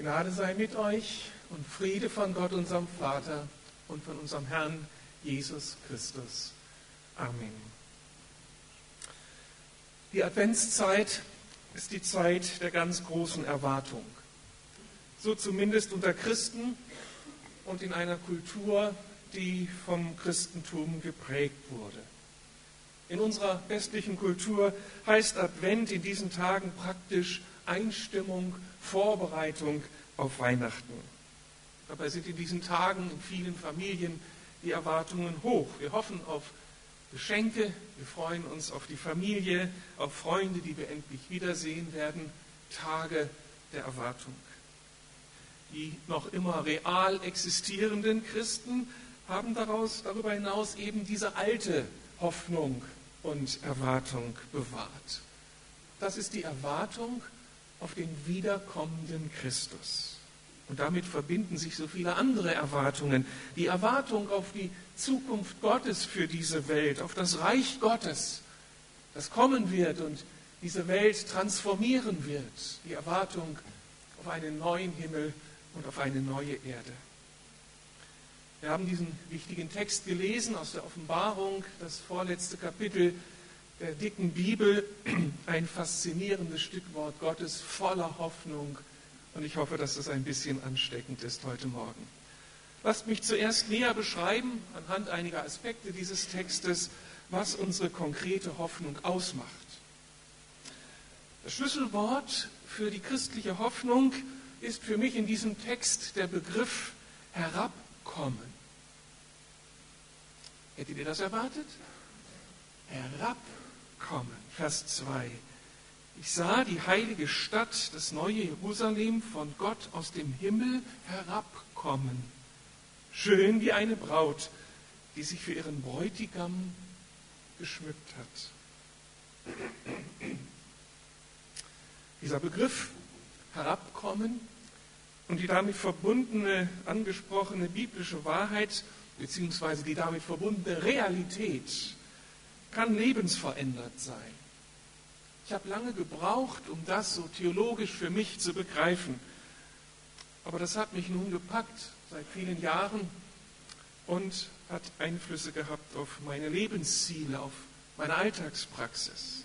Gnade sei mit euch und Friede von Gott, unserem Vater und von unserem Herrn Jesus Christus. Amen. Die Adventszeit ist die Zeit der ganz großen Erwartung. So zumindest unter Christen und in einer Kultur, die vom Christentum geprägt wurde. In unserer westlichen Kultur heißt Advent in diesen Tagen praktisch Einstimmung, Vorbereitung auf Weihnachten. Dabei sind in diesen Tagen in vielen Familien die Erwartungen hoch. Wir hoffen auf Geschenke, wir freuen uns auf die Familie, auf Freunde, die wir endlich wiedersehen werden. Tage der Erwartung. Die noch immer real existierenden Christen haben daraus, darüber hinaus eben diese alte Hoffnung und Erwartung bewahrt. Das ist die Erwartung auf den wiederkommenden Christus. Und damit verbinden sich so viele andere Erwartungen. Die Erwartung auf die Zukunft Gottes für diese Welt, auf das Reich Gottes, das kommen wird und diese Welt transformieren wird. Die Erwartung auf einen neuen Himmel und auf eine neue Erde. Wir haben diesen wichtigen Text gelesen aus der Offenbarung, das vorletzte Kapitel der dicken Bibel, ein faszinierendes Stück Wort Gottes voller Hoffnung. Und ich hoffe, dass das ein bisschen ansteckend ist heute Morgen. Lasst mich zuerst näher beschreiben, anhand einiger Aspekte dieses Textes, was unsere konkrete Hoffnung ausmacht. Das Schlüsselwort für die christliche Hoffnung ist für mich in diesem Text der Begriff herabkommen. Hättet ihr das erwartet? Herabkommen. Vers 2. Ich sah die heilige Stadt, das neue Jerusalem, von Gott aus dem Himmel herabkommen. Schön wie eine Braut, die sich für ihren Bräutigam geschmückt hat. Dieser Begriff herabkommen und die damit verbundene, angesprochene biblische Wahrheit beziehungsweise die damit verbundene Realität kann lebensverändert sein. Ich habe lange gebraucht, um das so theologisch für mich zu begreifen. Aber das hat mich nun gepackt seit vielen Jahren und hat Einflüsse gehabt auf meine Lebensziele, auf meine Alltagspraxis.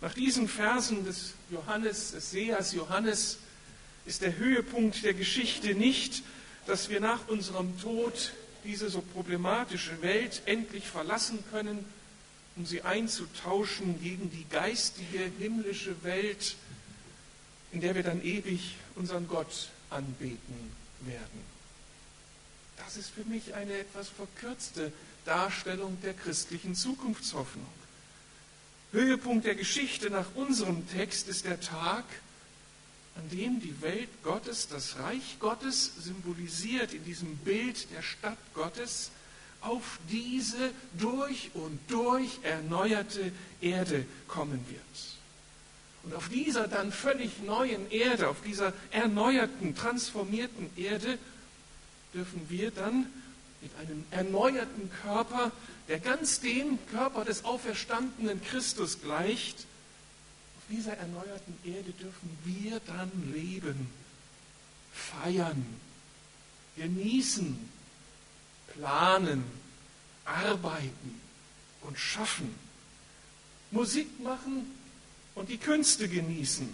Nach diesen Versen des Johannes, des Sehers Johannes, ist der Höhepunkt der Geschichte nicht, dass wir nach unserem Tod diese so problematische Welt endlich verlassen können, um sie einzutauschen gegen die geistige himmlische Welt, in der wir dann ewig unseren Gott anbeten werden. Das ist für mich eine etwas verkürzte Darstellung der christlichen Zukunftshoffnung. Höhepunkt der Geschichte nach unserem Text ist der Tag, an dem die Welt Gottes, das Reich Gottes, symbolisiert in diesem Bild der Stadt Gottes, auf diese durch und durch erneuerte Erde kommen wird. Und auf dieser dann völlig neuen Erde, auf dieser erneuerten, transformierten Erde, dürfen wir dann mit einem erneuerten Körper, der ganz dem Körper des auferstandenen Christus gleicht, dieser erneuerten Erde dürfen wir dann leben, feiern, genießen, planen, arbeiten und schaffen, Musik machen und die Künste genießen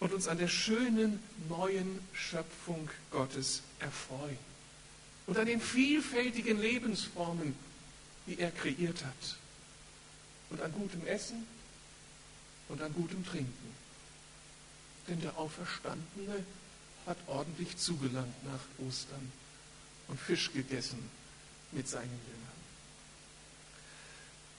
und uns an der schönen neuen Schöpfung Gottes erfreuen und an den vielfältigen Lebensformen, die er kreiert hat und an gutem Essen und an gutem Trinken. Denn der Auferstandene hat ordentlich zugelangt nach Ostern und Fisch gegessen mit seinen Jüngern.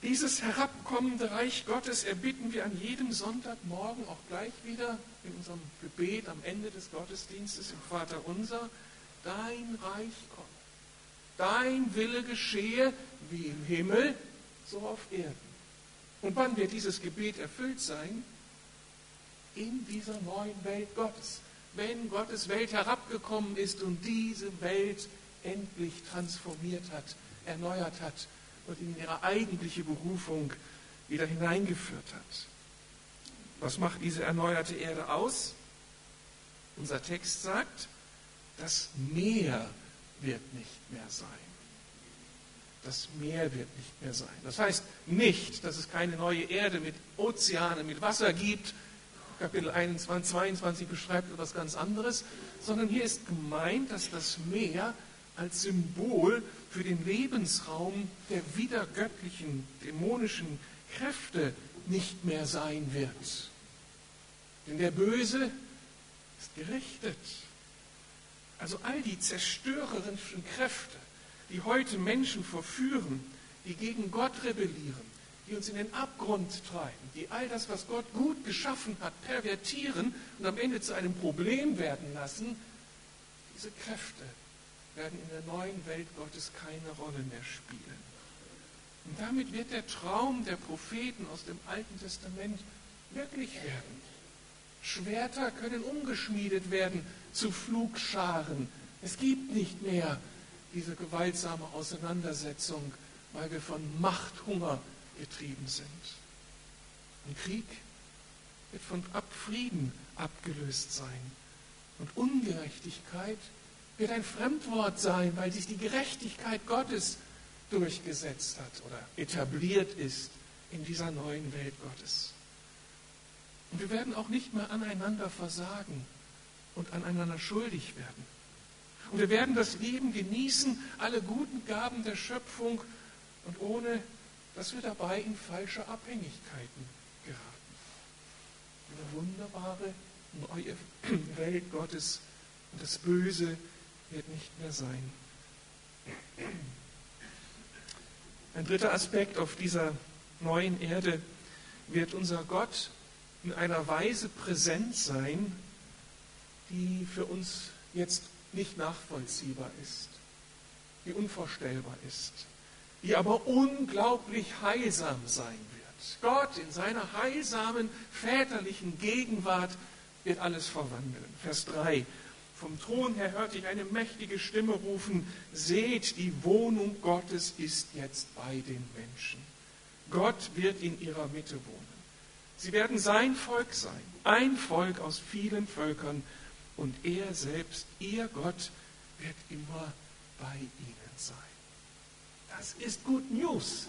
Dieses herabkommende Reich Gottes erbitten wir an jedem Sonntagmorgen auch gleich wieder in unserem Gebet am Ende des Gottesdienstes im Vater unser. Dein Reich komme, dein Wille geschehe wie im Himmel, so auf Erden. Und wann wird dieses Gebet erfüllt sein? In dieser neuen Welt Gottes. Wenn Gottes Welt herabgekommen ist und diese Welt endlich transformiert hat, erneuert hat und in ihre eigentliche Berufung wieder hineingeführt hat. Was macht diese erneuerte Erde aus? Unser Text sagt, das Meer wird nicht mehr sein. Das Meer wird nicht mehr sein. Das heißt nicht, dass es keine neue Erde mit Ozeanen, mit Wasser gibt. Kapitel 21, 22 beschreibt etwas ganz anderes, sondern hier ist gemeint, dass das Meer als Symbol für den Lebensraum der wiedergöttlichen, dämonischen Kräfte nicht mehr sein wird. Denn der Böse ist gerichtet. Also all die zerstörerischen Kräfte, die heute Menschen verführen, die gegen Gott rebellieren, die uns in den Abgrund treiben, die all das, was Gott gut geschaffen hat, pervertieren und am Ende zu einem Problem werden lassen, diese Kräfte werden in der neuen Welt Gottes keine Rolle mehr spielen. Und damit wird der Traum der Propheten aus dem Alten Testament wirklich werden. Schwerter können umgeschmiedet werden zu Flugscharen. Es gibt nicht mehr diese gewaltsame Auseinandersetzung, weil wir von Machthunger getrieben sind. Und Krieg wird von Frieden abgelöst sein. Und Ungerechtigkeit wird ein Fremdwort sein, weil sich die Gerechtigkeit Gottes durchgesetzt hat oder etabliert ist in dieser neuen Welt Gottes. Und wir werden auch nicht mehr aneinander versagen und aneinander schuldig werden. Und wir werden das Leben genießen, alle guten Gaben der Schöpfung und ohne, dass wir dabei in falsche Abhängigkeiten geraten. Eine wunderbare neue Welt Gottes und das Böse wird nicht mehr sein. Ein dritter Aspekt auf dieser neuen Erde wird unser Gott in einer Weise präsent sein, die für uns jetzt nicht nachvollziehbar ist, die unvorstellbar ist, die aber unglaublich heilsam sein wird. Gott in seiner heilsamen väterlichen Gegenwart wird alles verwandeln. Vers 3. Vom Thron her hörte ich eine mächtige Stimme rufen, seht, die Wohnung Gottes ist jetzt bei den Menschen. Gott wird in ihrer Mitte wohnen. Sie werden sein Volk sein, ein Volk aus vielen Völkern, und er selbst, ihr Gott, wird immer bei ihnen sein. Das ist Good News.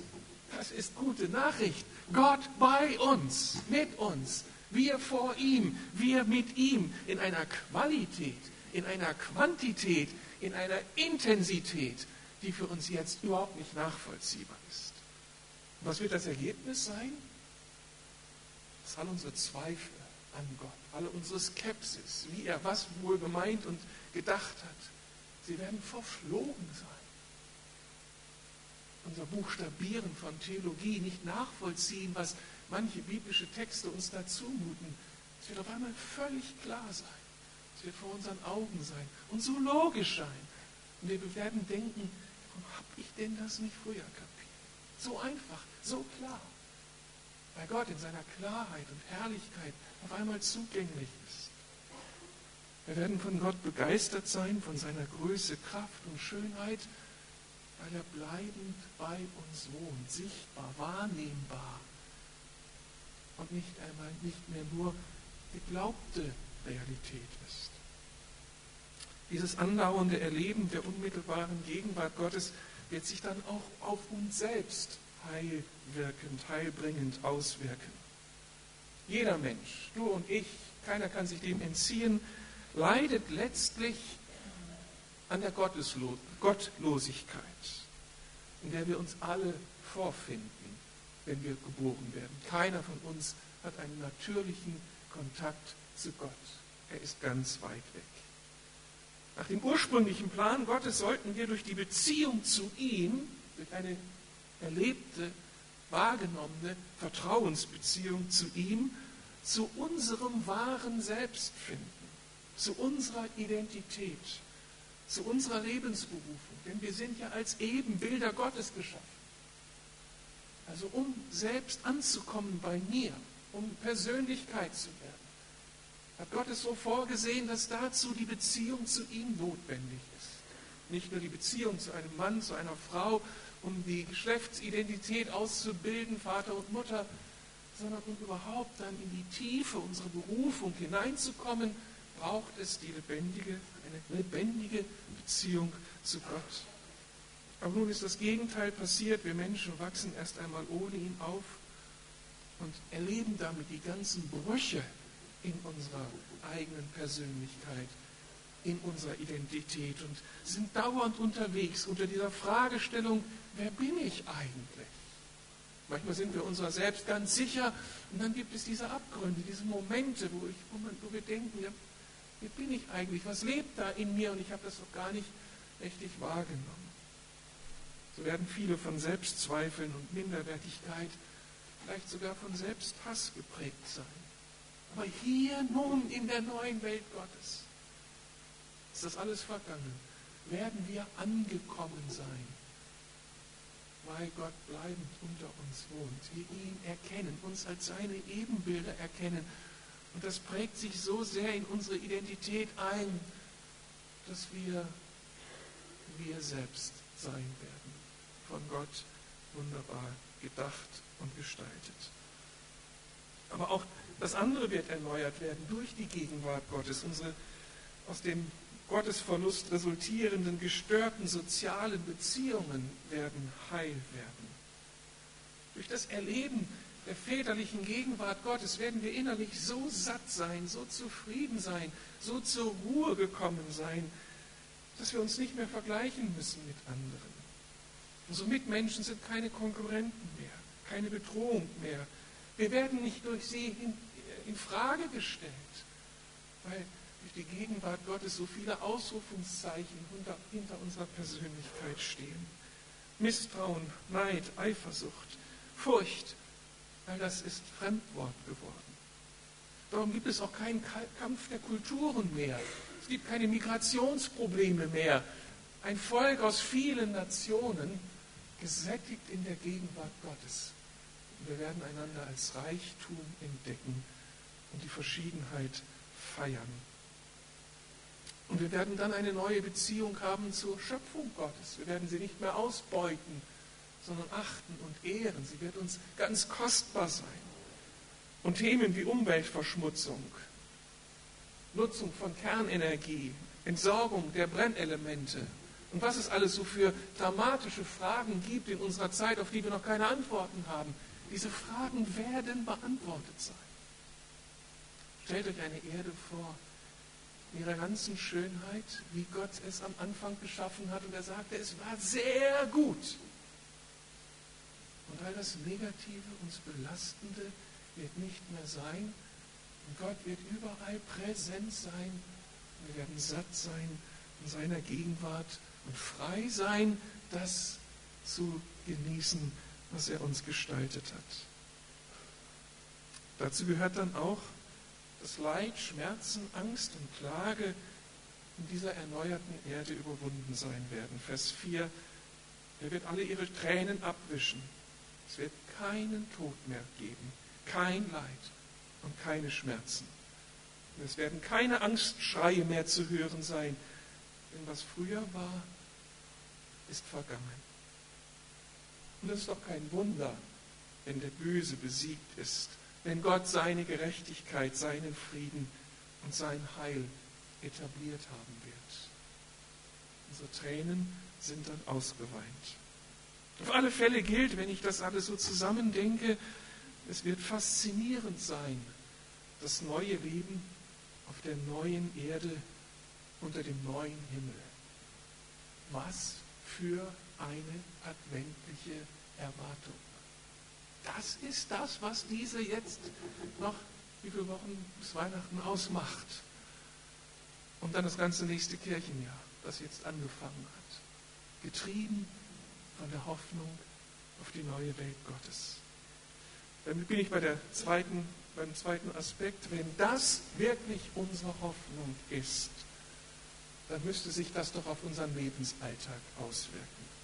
Das ist gute Nachricht. Gott bei uns, mit uns, wir vor ihm, wir mit ihm in einer Qualität, in einer Quantität, in einer Intensität, die für uns jetzt überhaupt nicht nachvollziehbar ist. Was wird das Ergebnis sein? Dass all unsere Zweifel an Gott, alle unsere Skepsis, wie er was wohl gemeint und gedacht hat, sie werden verflogen sein. Unser Buchstabieren von Theologie nicht nachvollziehen, was manche biblische Texte uns da zumuten. Es wird auf einmal völlig klar sein. Es wird vor unseren Augen sein und so logisch sein. Und wir werden denken, warum habe ich denn das nicht früher kapiert? So einfach, so klar. Weil Gott in seiner Klarheit und Herrlichkeit auf einmal zugänglich ist. Wir werden von Gott begeistert sein, von seiner Größe, Kraft und Schönheit, weil er bleibend bei uns wohnt, sichtbar, wahrnehmbar und nicht einmal nicht mehr nur geglaubte Realität ist. Dieses andauernde Erleben der unmittelbaren Gegenwart Gottes wird sich dann auch auf uns selbst heilwirkend, heilbringend auswirken. Jeder Mensch, du und ich, keiner kann sich dem entziehen, leidet letztlich an der Gottlosigkeit, in der wir uns alle vorfinden, wenn wir geboren werden. Keiner von uns hat einen natürlichen Kontakt zu Gott. Er ist ganz weit weg. Nach dem ursprünglichen Plan Gottes sollten wir durch die Beziehung zu ihm, durch eine erlebte, wahrgenommene Vertrauensbeziehung zu ihm, zu unserem wahren Selbst finden, zu unserer Identität, zu unserer Lebensberufung. Denn wir sind ja als Ebenbilder Gottes geschaffen. Also um selbst anzukommen bei mir, um Persönlichkeit zu werden hat Gott es so vorgesehen, dass dazu die Beziehung zu ihm notwendig ist. Nicht nur die Beziehung zu einem Mann, zu einer Frau, um die Geschlechtsidentität auszubilden, Vater und Mutter, sondern um überhaupt dann in die Tiefe unserer Berufung hineinzukommen, braucht es die lebendige, eine lebendige Beziehung zu Gott. Aber nun ist das Gegenteil passiert. Wir Menschen wachsen erst einmal ohne ihn auf und erleben damit die ganzen Brüche in unserer eigenen Persönlichkeit, in unserer Identität und sind dauernd unterwegs unter dieser Fragestellung, wer bin ich eigentlich? Manchmal sind wir unserer selbst ganz sicher und dann gibt es diese Abgründe, diese Momente, wo, ich, wo, wir denken, ja, wer bin ich eigentlich? Was lebt da in mir? Und ich habe das noch gar nicht richtig wahrgenommen. So werden viele von Selbstzweifeln und Minderwertigkeit, vielleicht sogar von Selbsthass geprägt sein. Aber hier nun in der neuen Welt Gottes ist das alles vergangen. Werden wir angekommen sein, weil Gott bleibend unter uns wohnt. Wir ihn erkennen, uns als seine Ebenbilder erkennen. Und das prägt sich so sehr in unsere Identität ein, dass wir wir selbst sein werden. Von Gott wunderbar gedacht und gestaltet. Aber auch das andere wird erneuert werden durch die Gegenwart Gottes. Unsere aus dem Gottesverlust resultierenden gestörten sozialen Beziehungen werden heil werden. Durch das Erleben der väterlichen Gegenwart Gottes werden wir innerlich so satt sein, so zufrieden sein, so zur Ruhe gekommen sein, dass wir uns nicht mehr vergleichen müssen mit anderen. Unsere Mitmenschen sind keine Konkurrenten mehr, keine Bedrohung mehr. Wir werden nicht durch sie in, in Frage gestellt, weil durch die Gegenwart Gottes so viele Ausrufungszeichen hinter, hinter unserer Persönlichkeit stehen. Misstrauen, Neid, Eifersucht, Furcht, all das ist Fremdwort geworden. Darum gibt es auch keinen Kampf der Kulturen mehr. Es gibt keine Migrationsprobleme mehr. Ein Volk aus vielen Nationen, gesättigt in der Gegenwart Gottes. Und wir werden einander als Reichtum entdecken und die Verschiedenheit feiern. Und wir werden dann eine neue Beziehung haben zur Schöpfung Gottes. Wir werden sie nicht mehr ausbeuten, sondern achten und ehren. Sie wird uns ganz kostbar sein. Und Themen wie Umweltverschmutzung, Nutzung von Kernenergie, Entsorgung der Brennelemente und was es alles so für dramatische Fragen gibt in unserer Zeit, auf die wir noch keine Antworten haben. Diese Fragen werden beantwortet sein. Stellt euch eine Erde vor, in ihrer ganzen Schönheit, wie Gott es am Anfang geschaffen hat. Und er sagte, es war sehr gut. Und all das Negative, uns Belastende wird nicht mehr sein. Und Gott wird überall präsent sein. Wir werden satt sein in seiner Gegenwart und frei sein, das zu genießen, was er uns gestaltet hat. Dazu gehört dann auch, dass Leid, Schmerzen, Angst und Klage in dieser erneuerten Erde überwunden sein werden. Vers 4, er wird alle ihre Tränen abwischen. Es wird keinen Tod mehr geben, kein Leid und keine Schmerzen. Und es werden keine Angstschreie mehr zu hören sein, denn was früher war, ist vergangen. Und es ist doch kein Wunder, wenn der Böse besiegt ist wenn Gott seine Gerechtigkeit, seinen Frieden und sein Heil etabliert haben wird. Unsere Tränen sind dann ausgeweint. Auf alle Fälle gilt, wenn ich das alles so zusammendenke, es wird faszinierend sein, das neue Leben auf der neuen Erde unter dem neuen Himmel. Was für eine adventliche Erwartung. Das ist das, was diese jetzt noch, wie viele Wochen bis Weihnachten ausmacht. Und dann das ganze nächste Kirchenjahr, das jetzt angefangen hat. Getrieben von der Hoffnung auf die neue Welt Gottes. Damit bin ich bei der zweiten, beim zweiten Aspekt. Wenn das wirklich unsere Hoffnung ist, dann müsste sich das doch auf unseren Lebensalltag auswirken.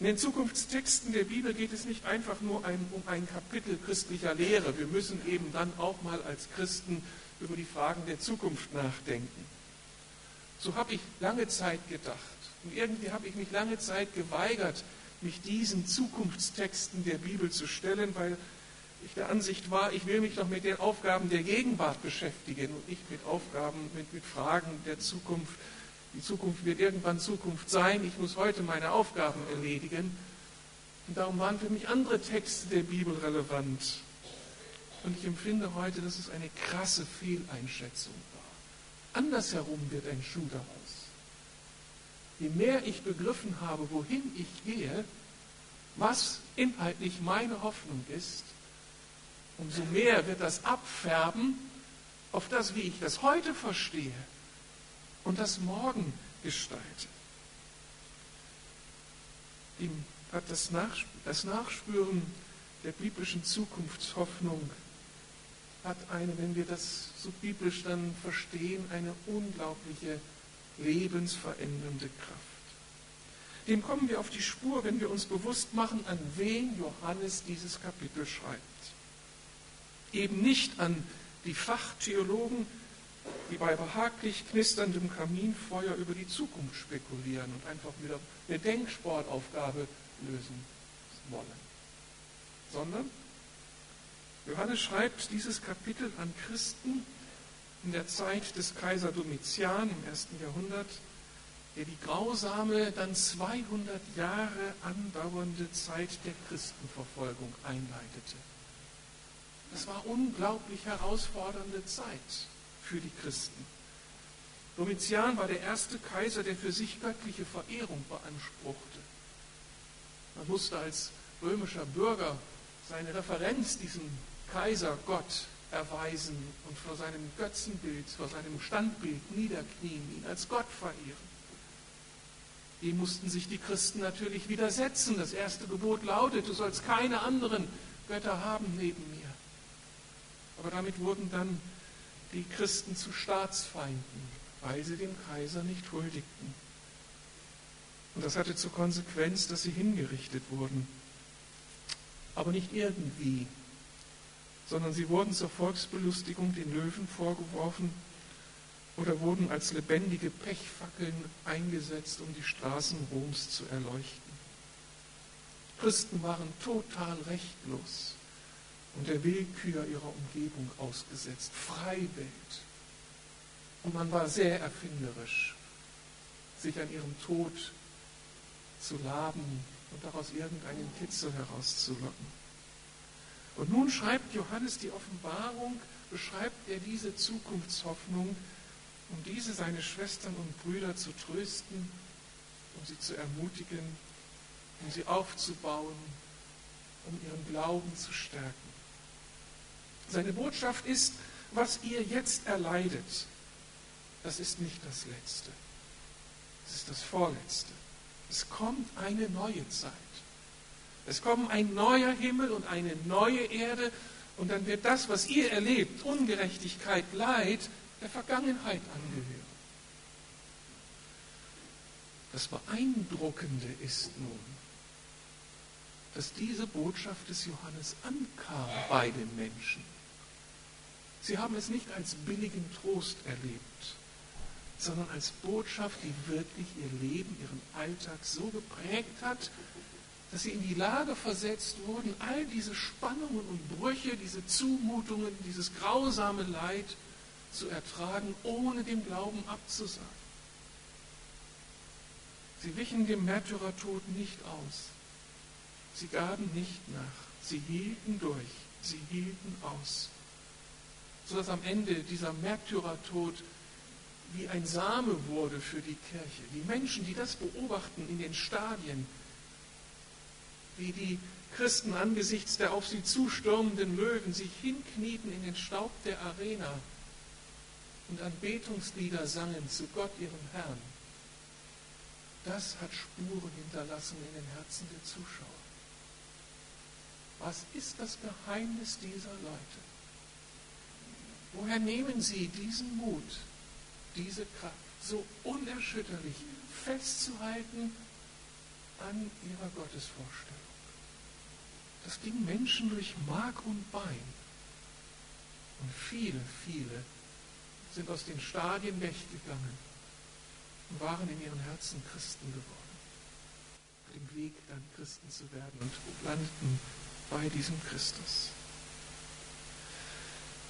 In den Zukunftstexten der Bibel geht es nicht einfach nur um ein Kapitel christlicher Lehre. Wir müssen eben dann auch mal als Christen über die Fragen der Zukunft nachdenken. So habe ich lange Zeit gedacht. Und irgendwie habe ich mich lange Zeit geweigert, mich diesen Zukunftstexten der Bibel zu stellen, weil ich der Ansicht war, ich will mich doch mit den Aufgaben der Gegenwart beschäftigen und nicht mit Aufgaben, mit, mit Fragen der Zukunft. Die Zukunft wird irgendwann Zukunft sein. Ich muss heute meine Aufgaben erledigen. Und darum waren für mich andere Texte der Bibel relevant. Und ich empfinde heute, dass es eine krasse Fehleinschätzung war. Andersherum wird ein Schuh daraus. Je mehr ich begriffen habe, wohin ich gehe, was inhaltlich meine Hoffnung ist, umso mehr wird das abfärben auf das, wie ich das heute verstehe und das morgen gestalte. Ihm hat das, Nachspüren der biblischen Zukunftshoffnung hat eine, wenn wir das so biblisch dann verstehen, eine unglaubliche lebensverändernde Kraft. Dem kommen wir auf die Spur, wenn wir uns bewusst machen, an wen Johannes dieses Kapitel schreibt. Eben nicht an die Fachtheologen, die bei behaglich knisterndem Kaminfeuer über die Zukunft spekulieren und einfach wieder eine Denksportaufgabe lösen wollen, sondern Johannes schreibt dieses Kapitel an Christen in der Zeit des Kaiser Domitian im ersten Jahrhundert, der die grausame, dann 200 Jahre andauernde Zeit der Christenverfolgung einleitete. Das war unglaublich herausfordernde Zeit für die Christen. Domitian war der erste Kaiser, der für sich göttliche Verehrung beanspruchte. Man musste als römischer Bürger seine Referenz diesem Kaiser Gott erweisen und vor seinem Götzenbild, vor seinem Standbild niederknien, ihn als Gott verehren. Dem mussten sich die Christen natürlich widersetzen. Das erste Gebot lautet, du sollst keine anderen Götter haben neben mir. Aber damit wurden dann die Christen zu Staatsfeinden, weil sie dem Kaiser nicht huldigten. Und das hatte zur Konsequenz, dass sie hingerichtet wurden. Aber nicht irgendwie, sondern sie wurden zur Volksbelustigung den Löwen vorgeworfen oder wurden als lebendige Pechfackeln eingesetzt, um die Straßen Roms zu erleuchten. Christen waren total rechtlos und der Willkür ihrer Umgebung ausgesetzt, Freiwild. Und man war sehr erfinderisch, sich an ihrem Tod zu laben und daraus irgendeinen Kitzel herauszulocken. Und nun schreibt Johannes die Offenbarung, beschreibt er diese Zukunftshoffnung, um diese seine Schwestern und Brüder zu trösten, um sie zu ermutigen, um sie aufzubauen, um ihren Glauben zu stärken. Seine Botschaft ist, was ihr jetzt erleidet, das ist nicht das Letzte. Es ist das Vorletzte. Es kommt eine neue Zeit. Es kommt ein neuer Himmel und eine neue Erde und dann wird das, was ihr erlebt, Ungerechtigkeit, Leid, der Vergangenheit angehören. Das Beeindruckende ist nun, dass diese Botschaft des Johannes ankam bei den Menschen. Sie haben es nicht als billigen Trost erlebt, sondern als Botschaft, die wirklich ihr Leben, ihren Alltag so geprägt hat, dass sie in die Lage versetzt wurden, all diese Spannungen und Brüche, diese Zumutungen, dieses grausame Leid zu ertragen, ohne dem Glauben abzusagen. Sie wichen dem Märtyrertod nicht aus. Sie gaben nicht nach. Sie hielten durch. Sie hielten aus. Sodass am Ende dieser Märtyrertod wie ein Same wurde für die Kirche. Die Menschen, die das beobachten in den Stadien, wie die Christen angesichts der auf sie zustürmenden Löwen sich hinknieten in den Staub der Arena und Anbetungslieder sangen zu Gott, ihrem Herrn. Das hat Spuren hinterlassen in den Herzen der Zuschauer. Was ist das Geheimnis dieser Leute? Woher nehmen sie diesen Mut, diese Kraft, so unerschütterlich festzuhalten an ihrer Gottesvorstellung? Das ging Menschen durch Mark und Bein. Und viele, viele sind aus den Stadien weggegangen und waren in ihren Herzen Christen geworden. Auf dem Weg, dann Christen zu werden und landeten bei diesem Christus.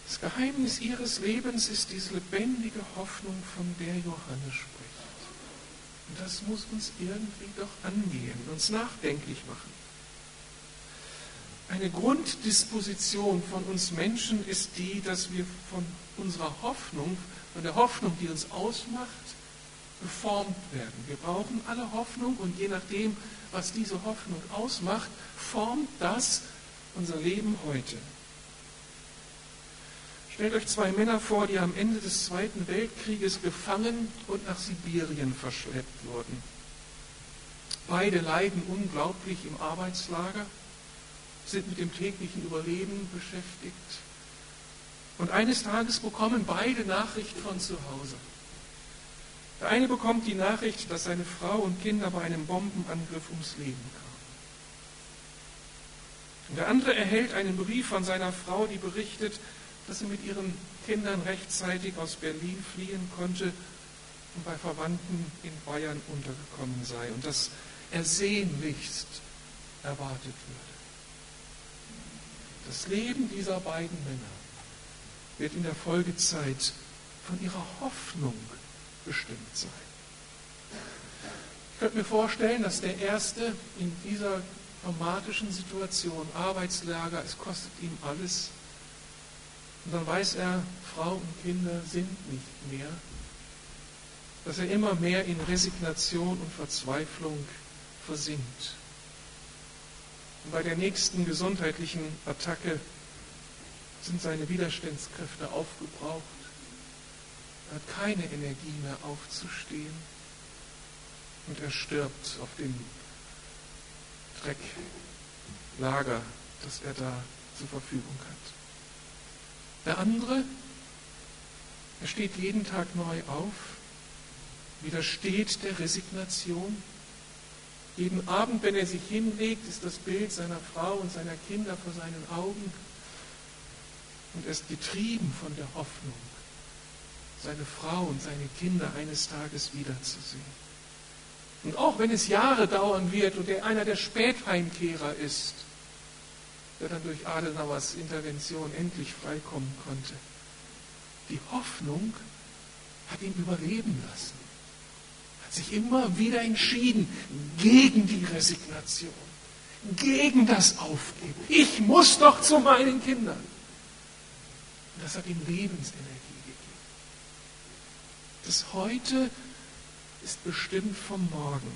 Das Geheimnis ihres Lebens ist diese lebendige Hoffnung, von der Johannes spricht. Und das muss uns irgendwie doch angehen, uns nachdenklich machen. Eine Grunddisposition von uns Menschen ist die, dass wir von unserer Hoffnung, von der Hoffnung, die uns ausmacht, geformt werden. Wir brauchen alle Hoffnung und je nachdem, was diese Hoffnung ausmacht, formt das unser Leben heute. Stellt euch zwei Männer vor, die am Ende des Zweiten Weltkrieges gefangen und nach Sibirien verschleppt wurden. Beide leiden unglaublich im Arbeitslager, sind mit dem täglichen Überleben beschäftigt. Und eines Tages bekommen beide Nachricht von zu Hause. Der eine bekommt die Nachricht, dass seine Frau und Kinder bei einem Bombenangriff ums Leben kamen. Und der andere erhält einen Brief von seiner Frau, die berichtet, dass sie mit ihren Kindern rechtzeitig aus Berlin fliehen konnte und bei Verwandten in Bayern untergekommen sei und dass er sehnlichst erwartet würde. Das Leben dieser beiden Männer wird in der Folgezeit von ihrer Hoffnung bestimmt sein. Ich könnte mir vorstellen, dass der Erste in dieser traumatischen Situation, Arbeitslager, es kostet ihm alles, und dann weiß er, Frau und Kinder sind nicht mehr. Dass er immer mehr in Resignation und Verzweiflung versinkt. Und bei der nächsten gesundheitlichen Attacke sind seine Widerstandskräfte aufgebraucht. Er hat keine Energie mehr aufzustehen. Und er stirbt auf dem Drecklager, das er da zur Verfügung hat. Der andere, er steht jeden Tag neu auf, widersteht der Resignation. Jeden Abend, wenn er sich hinlegt, ist das Bild seiner Frau und seiner Kinder vor seinen Augen. Und er ist getrieben von der Hoffnung, seine Frau und seine Kinder eines Tages wiederzusehen. Und auch wenn es Jahre dauern wird und er einer der Spätheimkehrer ist, der dann durch Adenauers Intervention endlich freikommen konnte. Die Hoffnung hat ihn überleben lassen, hat sich immer wieder entschieden gegen die Resignation, gegen das Aufgeben. Ich muss doch zu meinen Kindern. Und das hat ihm Lebensenergie gegeben. Das Heute ist bestimmt vom Morgen.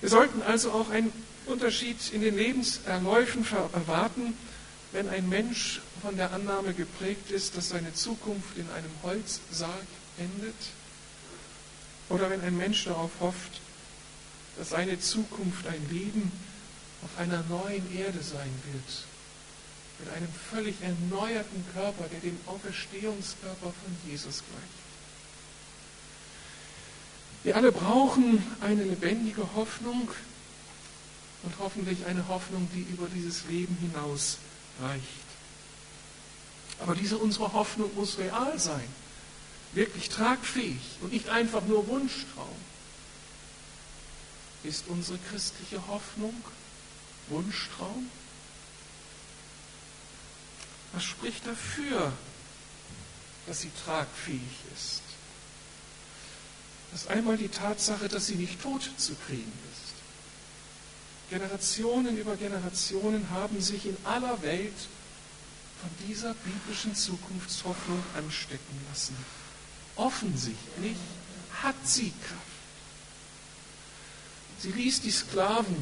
Wir sollten also auch ein Unterschied in den Lebenserläufen erwarten, wenn ein Mensch von der Annahme geprägt ist, dass seine Zukunft in einem Holzsarg endet, oder wenn ein Mensch darauf hofft, dass seine Zukunft ein Leben auf einer neuen Erde sein wird, mit einem völlig erneuerten Körper, der dem Auferstehungskörper von Jesus gleicht. Wir alle brauchen eine lebendige Hoffnung, und hoffentlich eine Hoffnung, die über dieses Leben hinaus reicht. Aber diese unsere Hoffnung muss real sein, wirklich tragfähig und nicht einfach nur Wunschtraum. Ist unsere christliche Hoffnung Wunschtraum? Was spricht dafür, dass sie tragfähig ist? Das ist einmal die Tatsache, dass sie nicht tot zu kriegen ist. Generationen über Generationen haben sich in aller Welt von dieser biblischen Zukunftshoffnung anstecken lassen. Offensichtlich hat sie Kraft. Sie ließ die Sklaven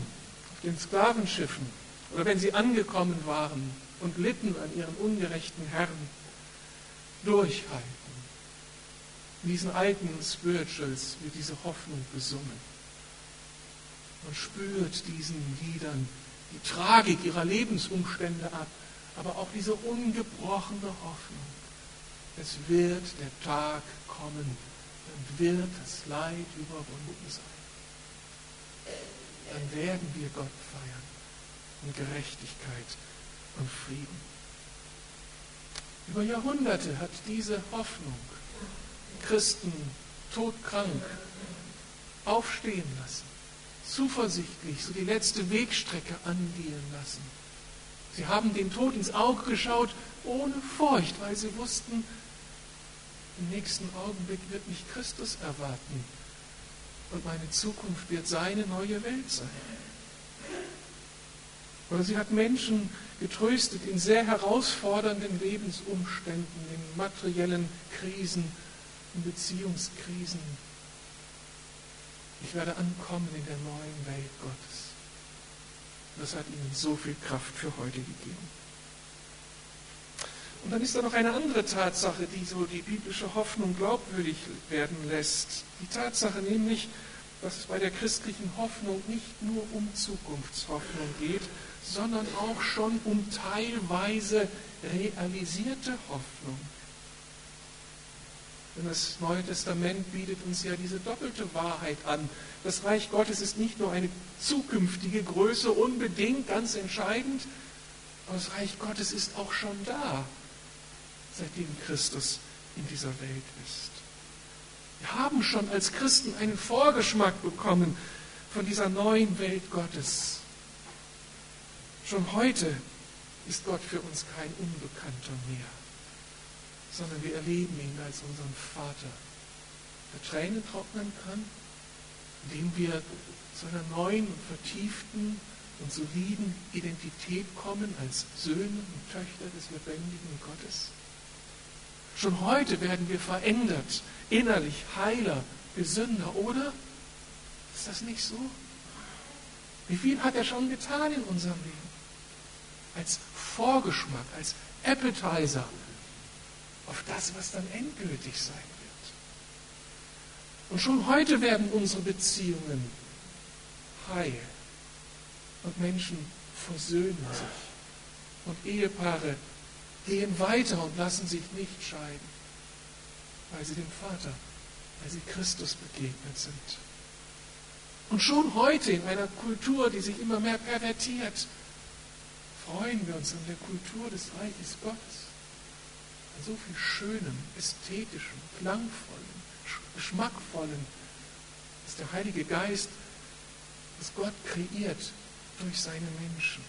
auf den Sklavenschiffen oder wenn sie angekommen waren und litten an ihren ungerechten Herren, durchhalten. In diesen alten Spirituals wird diese Hoffnung besungen und spürt diesen Liedern die Tragik ihrer Lebensumstände ab, aber auch diese ungebrochene Hoffnung. Es wird der Tag kommen, dann wird das Leid überwunden sein. Dann werden wir Gott feiern in Gerechtigkeit und Frieden. Über Jahrhunderte hat diese Hoffnung Christen todkrank aufstehen lassen zuversichtlich so die letzte Wegstrecke angehen lassen. Sie haben dem Tod ins Auge geschaut ohne Furcht, weil sie wussten, im nächsten Augenblick wird mich Christus erwarten und meine Zukunft wird seine neue Welt sein. Oder sie hat Menschen getröstet in sehr herausfordernden Lebensumständen, in materiellen Krisen, in Beziehungskrisen. Ich werde ankommen in der neuen Welt Gottes. Das hat ihnen so viel Kraft für heute gegeben. Und dann ist da noch eine andere Tatsache, die so die biblische Hoffnung glaubwürdig werden lässt. Die Tatsache nämlich, dass es bei der christlichen Hoffnung nicht nur um Zukunftshoffnung geht, sondern auch schon um teilweise realisierte Hoffnung. Denn das Neue Testament bietet uns ja diese doppelte Wahrheit an. Das Reich Gottes ist nicht nur eine zukünftige Größe, unbedingt ganz entscheidend, aber das Reich Gottes ist auch schon da seitdem Christus in dieser Welt ist. Wir haben schon als Christen einen Vorgeschmack bekommen von dieser neuen Welt Gottes. Schon heute ist Gott für uns kein Unbekannter mehr, sondern wir erleben ihn als unseren Vater, der Tränen trocknen kann, indem wir zu einer neuen und vertieften und soliden Identität kommen als Söhne und Töchter des lebendigen Gottes. Schon heute werden wir verändert, innerlich heiler, gesünder, oder? Ist das nicht so? Wie viel hat er schon getan in unserem Leben? Als Vorgeschmack, als Appetizer auf das, was dann endgültig sein wird. Und schon heute werden unsere Beziehungen heil und Menschen versöhnen sich und Ehepaare gehen weiter und lassen sich nicht scheiden, weil sie dem Vater, weil sie Christus begegnet sind. Und schon heute in einer Kultur, die sich immer mehr pervertiert, freuen wir uns an der Kultur des Reiches Gottes. So viel Schönem, Ästhetischem, Klangvollen, Geschmackvollen, dass der Heilige Geist, das Gott kreiert durch seine Menschen.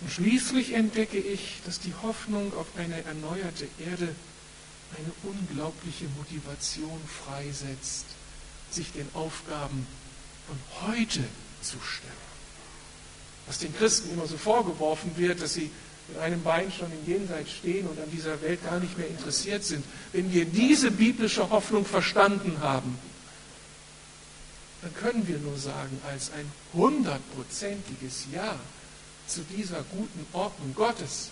Und schließlich entdecke ich, dass die Hoffnung auf eine erneuerte Erde eine unglaubliche Motivation freisetzt, sich den Aufgaben von heute zu stellen. Was den Christen immer so vorgeworfen wird, dass sie mit einem Bein schon im Jenseits stehen und an dieser Welt gar nicht mehr interessiert sind. Wenn wir diese biblische Hoffnung verstanden haben, dann können wir nur sagen, als ein hundertprozentiges Ja zu dieser guten Ordnung Gottes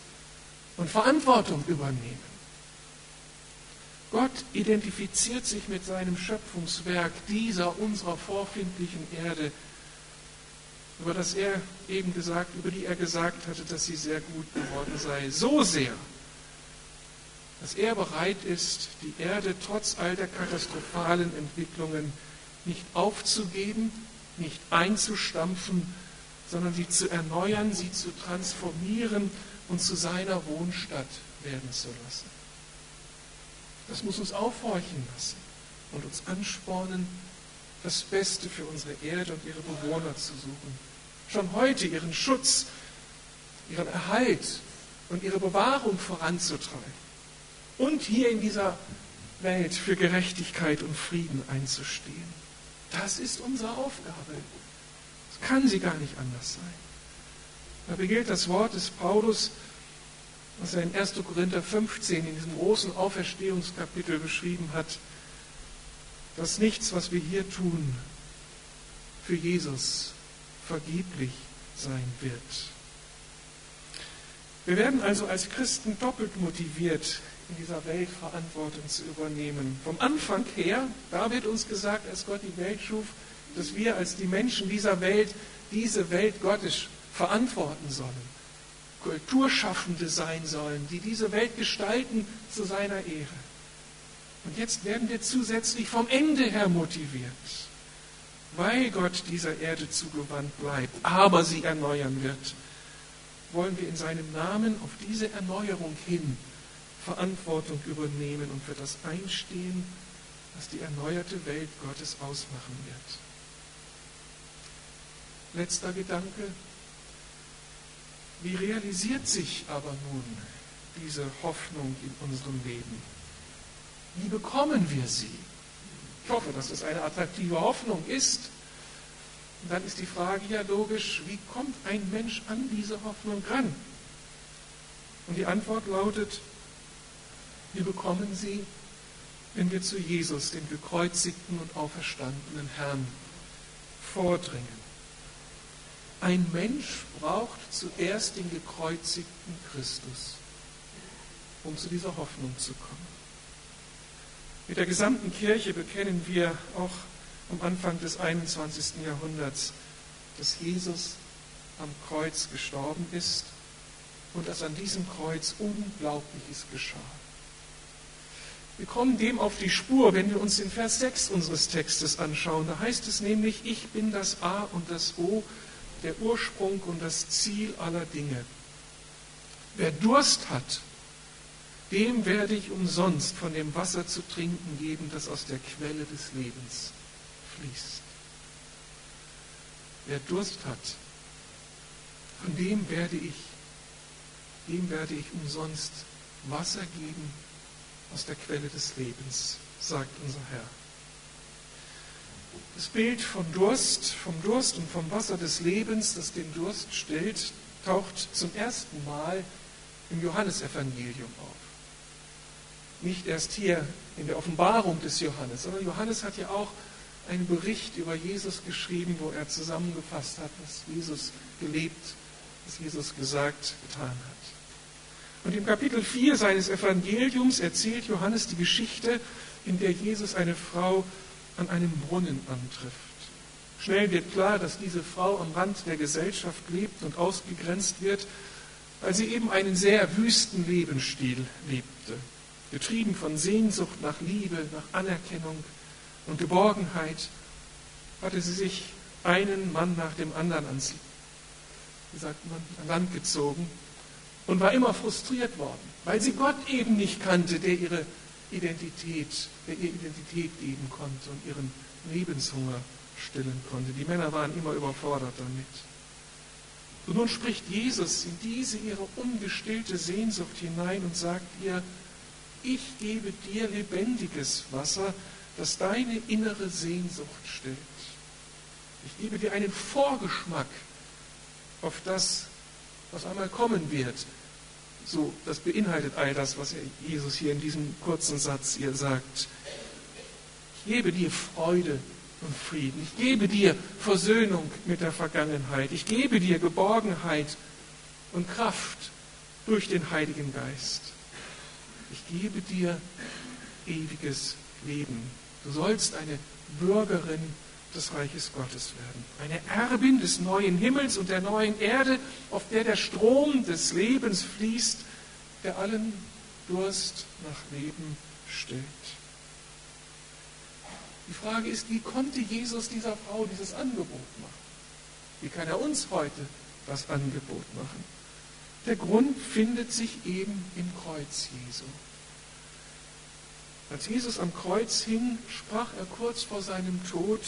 und Verantwortung übernehmen. Gott identifiziert sich mit seinem Schöpfungswerk dieser unserer vorfindlichen Erde, über das er eben gesagt, über die er gesagt hatte, dass sie sehr gut geworden sei, so sehr, dass er bereit ist, die Erde trotz all der katastrophalen Entwicklungen nicht aufzugeben, nicht einzustampfen, sondern sie zu erneuern, sie zu transformieren und zu seiner Wohnstadt werden zu lassen. Das muss uns aufhorchen lassen und uns anspornen, das Beste für unsere Erde und ihre Bewohner zu suchen. Schon heute ihren Schutz, ihren Erhalt und ihre Bewahrung voranzutreiben. Und hier in dieser Welt für Gerechtigkeit und Frieden einzustehen. Das ist unsere Aufgabe kann sie gar nicht anders sein. Da begilt das Wort des Paulus, was er in 1. Korinther 15 in diesem großen Auferstehungskapitel beschrieben hat, dass nichts, was wir hier tun, für Jesus vergeblich sein wird. Wir werden also als Christen doppelt motiviert, in dieser Welt Verantwortung zu übernehmen. Vom Anfang her, da wird uns gesagt, als Gott die Welt schuf, dass wir als die Menschen dieser Welt diese Welt Gottes verantworten sollen, Kulturschaffende sein sollen, die diese Welt gestalten zu seiner Ehre. Und jetzt werden wir zusätzlich vom Ende her motiviert, weil Gott dieser Erde zugewandt bleibt, aber sie erneuern wird. Wollen wir in seinem Namen auf diese Erneuerung hin Verantwortung übernehmen und für das einstehen, was die erneuerte Welt Gottes ausmachen wird. Letzter Gedanke. Wie realisiert sich aber nun diese Hoffnung in unserem Leben? Wie bekommen wir sie? Ich hoffe, dass es eine attraktive Hoffnung ist. Und dann ist die Frage ja logisch, wie kommt ein Mensch an diese Hoffnung ran? Und die Antwort lautet, wir bekommen sie, wenn wir zu Jesus, dem gekreuzigten und auferstandenen Herrn, vordringen. Ein Mensch braucht zuerst den gekreuzigten Christus, um zu dieser Hoffnung zu kommen. Mit der gesamten Kirche bekennen wir auch am Anfang des 21. Jahrhunderts, dass Jesus am Kreuz gestorben ist und dass an diesem Kreuz Unglaubliches geschah. Wir kommen dem auf die Spur, wenn wir uns den Vers 6 unseres Textes anschauen. Da heißt es nämlich, ich bin das A und das O, der Ursprung und das Ziel aller Dinge. Wer Durst hat, dem werde ich umsonst von dem Wasser zu trinken geben, das aus der Quelle des Lebens fließt. Wer Durst hat, von dem werde ich, dem werde ich umsonst Wasser geben aus der Quelle des Lebens, sagt unser Herr. Das Bild vom Durst, vom Durst und vom Wasser des Lebens, das den Durst stellt, taucht zum ersten Mal im Johannesevangelium auf. Nicht erst hier in der Offenbarung des Johannes, sondern Johannes hat ja auch einen Bericht über Jesus geschrieben, wo er zusammengefasst hat, was Jesus gelebt, was Jesus gesagt, getan hat. Und im Kapitel 4 seines Evangeliums erzählt Johannes die Geschichte, in der Jesus eine Frau an einem Brunnen antrifft. Schnell wird klar, dass diese Frau am Rand der Gesellschaft lebt und ausgegrenzt wird, weil sie eben einen sehr wüsten Lebensstil lebte, getrieben von Sehnsucht nach Liebe, nach Anerkennung und Geborgenheit, hatte sie sich einen Mann nach dem anderen ans, wie sagt man, an Land gezogen und war immer frustriert worden, weil sie Gott eben nicht kannte, der ihre Identität, der ihr Identität geben konnte und ihren Lebenshunger stillen konnte. Die Männer waren immer überfordert damit. Und nun spricht Jesus in diese ihre ungestillte Sehnsucht hinein und sagt ihr, ich gebe dir lebendiges Wasser, das deine innere Sehnsucht stillt. Ich gebe dir einen Vorgeschmack auf das, was einmal kommen wird, so, das beinhaltet all das, was Jesus hier in diesem kurzen Satz ihr sagt. Ich gebe dir Freude und Frieden. Ich gebe dir Versöhnung mit der Vergangenheit. Ich gebe dir Geborgenheit und Kraft durch den Heiligen Geist. Ich gebe dir ewiges Leben. Du sollst eine Bürgerin des Reiches Gottes werden. Eine Erbin des neuen Himmels und der neuen Erde, auf der der Strom des Lebens fließt, der allen Durst nach Leben stillt. Die Frage ist, wie konnte Jesus dieser Frau dieses Angebot machen? Wie kann er uns heute das Angebot machen? Der Grund findet sich eben im Kreuz Jesu. Als Jesus am Kreuz hing, sprach er kurz vor seinem Tod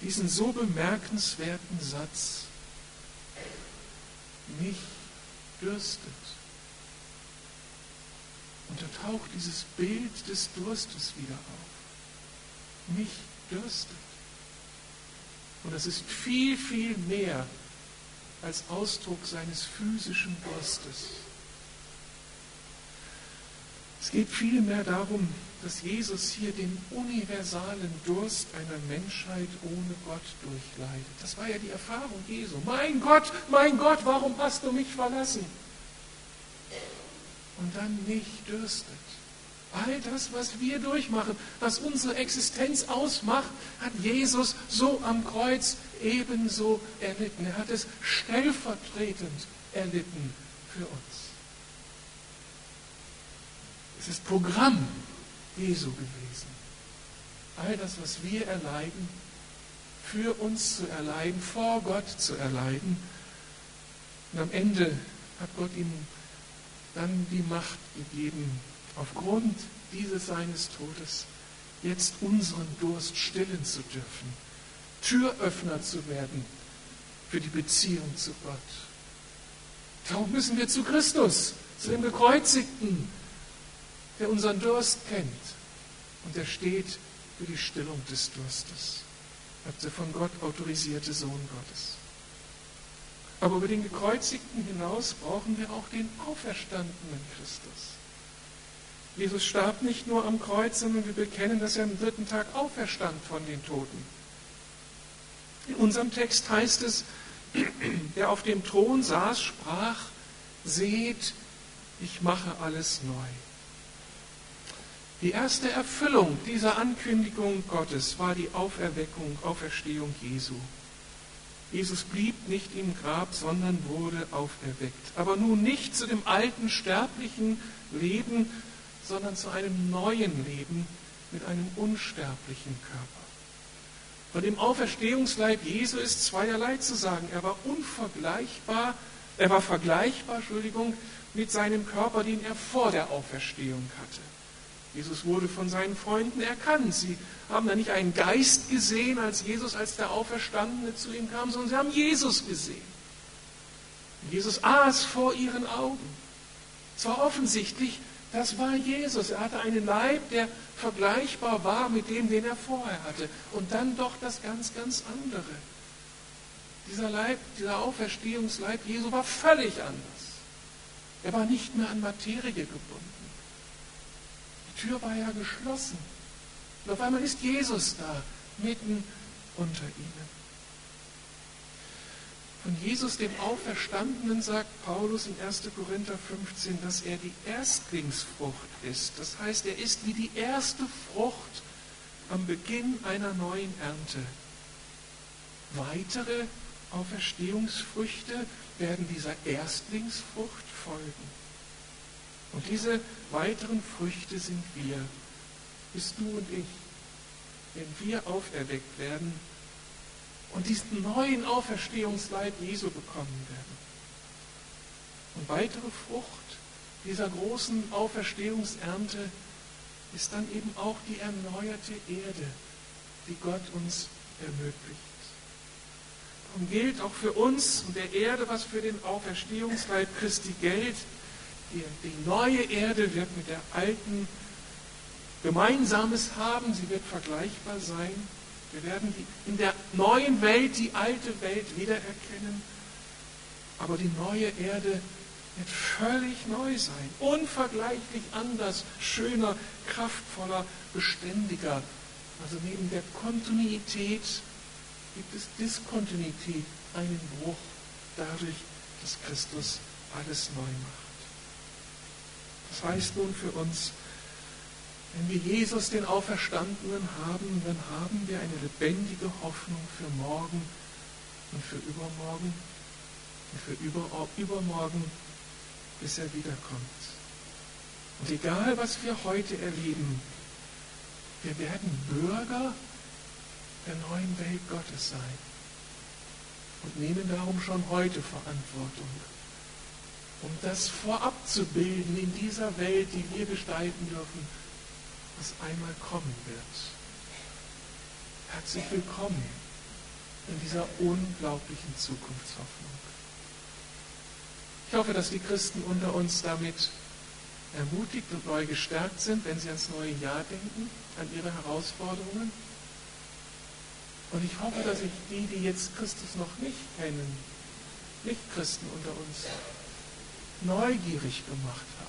diesen so bemerkenswerten Satz, mich dürstet. Und da taucht dieses Bild des Durstes wieder auf. Mich dürstet. Und das ist viel, viel mehr als Ausdruck seines physischen Durstes. Es geht vielmehr darum, dass Jesus hier den universalen Durst einer Menschheit ohne Gott durchleidet. Das war ja die Erfahrung Jesu. Mein Gott, mein Gott, warum hast du mich verlassen? Und dann nicht dürstet. All das, was wir durchmachen, was unsere Existenz ausmacht, hat Jesus so am Kreuz ebenso erlitten. Er hat es stellvertretend erlitten für uns. Es ist Programm Jesu gewesen. All das, was wir erleiden, für uns zu erleiden, vor Gott zu erleiden. Und am Ende hat Gott ihm dann die Macht gegeben, aufgrund dieses seines Todes jetzt unseren Durst stillen zu dürfen, Türöffner zu werden für die Beziehung zu Gott. Darum müssen wir zu Christus, zu dem Gekreuzigten, der unseren Durst kennt und der steht für die Stillung des Durstes, als der von Gott autorisierte Sohn Gottes. Aber über den Gekreuzigten hinaus brauchen wir auch den auferstandenen Christus. Jesus starb nicht nur am Kreuz, sondern wir bekennen, dass er am dritten Tag auferstand von den Toten. In unserem Text heißt es, der auf dem Thron saß, sprach, seht, ich mache alles neu. Die erste Erfüllung dieser Ankündigung Gottes war die Auferweckung, Auferstehung Jesu. Jesus blieb nicht im Grab, sondern wurde auferweckt. Aber nun nicht zu dem alten sterblichen Leben, sondern zu einem neuen Leben mit einem unsterblichen Körper. Von dem Auferstehungsleib Jesu ist zweierlei zu sagen. Er war unvergleichbar, er war vergleichbar, Entschuldigung, mit seinem Körper, den er vor der Auferstehung hatte. Jesus wurde von seinen Freunden erkannt. Sie haben da nicht einen Geist gesehen, als Jesus, als der Auferstandene zu ihm kam, sondern sie haben Jesus gesehen. Jesus aß vor ihren Augen. Es war offensichtlich, das war Jesus. Er hatte einen Leib, der vergleichbar war mit dem, den er vorher hatte. Und dann doch das ganz, ganz andere. Dieser Leib, dieser Auferstehungsleib Jesu war völlig anders. Er war nicht mehr an Materie gebunden. Die Tür war ja geschlossen. Und auf einmal ist Jesus da, mitten unter ihnen. Von Jesus, dem Auferstandenen, sagt Paulus in 1. Korinther 15, dass er die Erstlingsfrucht ist. Das heißt, er ist wie die erste Frucht am Beginn einer neuen Ernte. Weitere Auferstehungsfrüchte werden dieser Erstlingsfrucht folgen. Und diese weiteren Früchte sind wir, bist du und ich, wenn wir auferweckt werden und diesen neuen Auferstehungsleib Jesu bekommen werden. Und weitere Frucht dieser großen Auferstehungsernte ist dann eben auch die erneuerte Erde, die Gott uns ermöglicht. Darum gilt auch für uns und der Erde, was für den Auferstehungsleib Christi gilt, die, die neue Erde wird mit der alten Gemeinsames haben, sie wird vergleichbar sein. Wir werden die, in der neuen Welt die alte Welt wiedererkennen, aber die neue Erde wird völlig neu sein, unvergleichlich anders, schöner, kraftvoller, beständiger. Also neben der Kontinuität gibt es Diskontinuität, einen Bruch dadurch, dass Christus alles neu macht. Das heißt nun für uns, wenn wir Jesus, den Auferstandenen, haben, dann haben wir eine lebendige Hoffnung für morgen und für übermorgen und für über, übermorgen, bis er wiederkommt. Und egal, was wir heute erleben, wir werden Bürger der neuen Welt Gottes sein und nehmen darum schon heute Verantwortung um das vorab zu bilden in dieser Welt, die wir gestalten dürfen, was einmal kommen wird. Herzlich willkommen in dieser unglaublichen Zukunftshoffnung. Ich hoffe, dass die Christen unter uns damit ermutigt und neu gestärkt sind, wenn sie ans neue Jahr denken, an ihre Herausforderungen. Und ich hoffe, dass ich die, die jetzt Christus noch nicht kennen, nicht Christen unter uns, neugierig gemacht habe.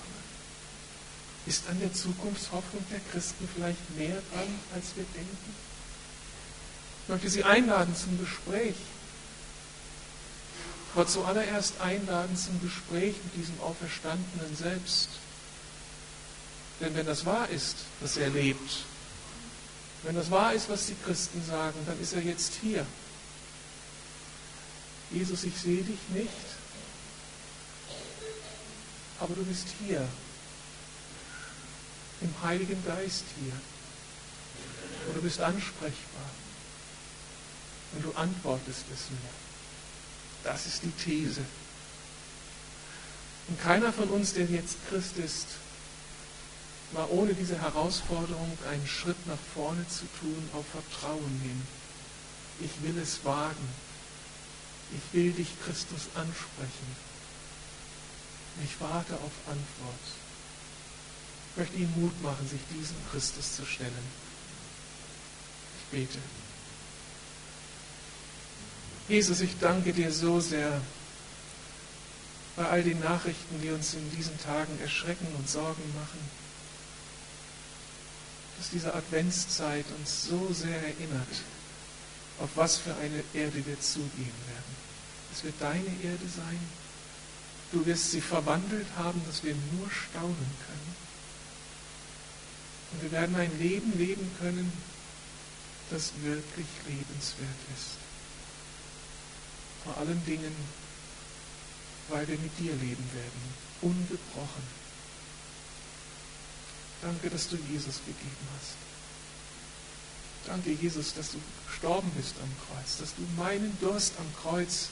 Ist an der Zukunftshoffnung der Christen vielleicht mehr dran, als wir denken? Ich möchte Sie einladen zum Gespräch. Aber zuallererst einladen zum Gespräch mit diesem Auferstandenen selbst. Denn wenn das wahr ist, dass er lebt, wenn das wahr ist, was die Christen sagen, dann ist er jetzt hier. Jesus, ich sehe dich nicht, aber du bist hier, im Heiligen Geist hier. Und du bist ansprechbar. Und du antwortest es mir. Das ist die These. Und keiner von uns, der jetzt Christ ist, war ohne diese Herausforderung einen Schritt nach vorne zu tun auf Vertrauen hin. Ich will es wagen. Ich will dich, Christus, ansprechen. Ich warte auf Antwort. Ich möchte Ihnen Mut machen, sich diesem Christus zu stellen. Ich bete. Jesus, ich danke dir so sehr bei all den Nachrichten, die uns in diesen Tagen erschrecken und Sorgen machen, dass diese Adventszeit uns so sehr erinnert, auf was für eine Erde wir zugehen werden. Es wird deine Erde sein. Du wirst sie verwandelt haben, dass wir nur staunen können. Und wir werden ein Leben leben können, das wirklich lebenswert ist. Vor allen Dingen, weil wir mit dir leben werden, ungebrochen. Danke, dass du Jesus gegeben hast. Danke, Jesus, dass du gestorben bist am Kreuz, dass du meinen Durst am Kreuz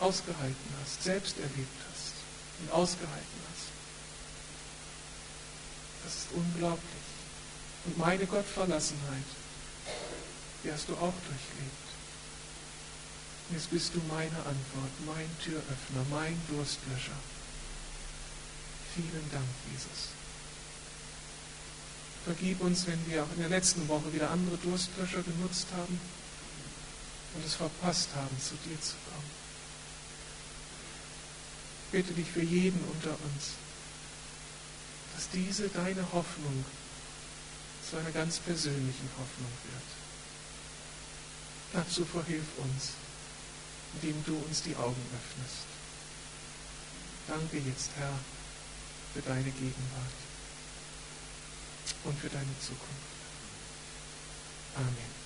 ausgehalten hast, selbst erlebt hast und ausgehalten hast. Das ist unglaublich. Und meine Gottverlassenheit, die hast du auch durchlebt. Jetzt bist du meine Antwort, mein Türöffner, mein Durstlöscher. Vielen Dank, Jesus. Vergib uns, wenn wir auch in der letzten Woche wieder andere Durstlöscher genutzt haben und es verpasst haben, zu dir zu kommen. Ich bitte dich für jeden unter uns, dass diese deine Hoffnung zu einer ganz persönlichen Hoffnung wird. Dazu verhilf uns indem du uns die Augen öffnest. Danke jetzt, Herr, für deine Gegenwart und für deine Zukunft. Amen.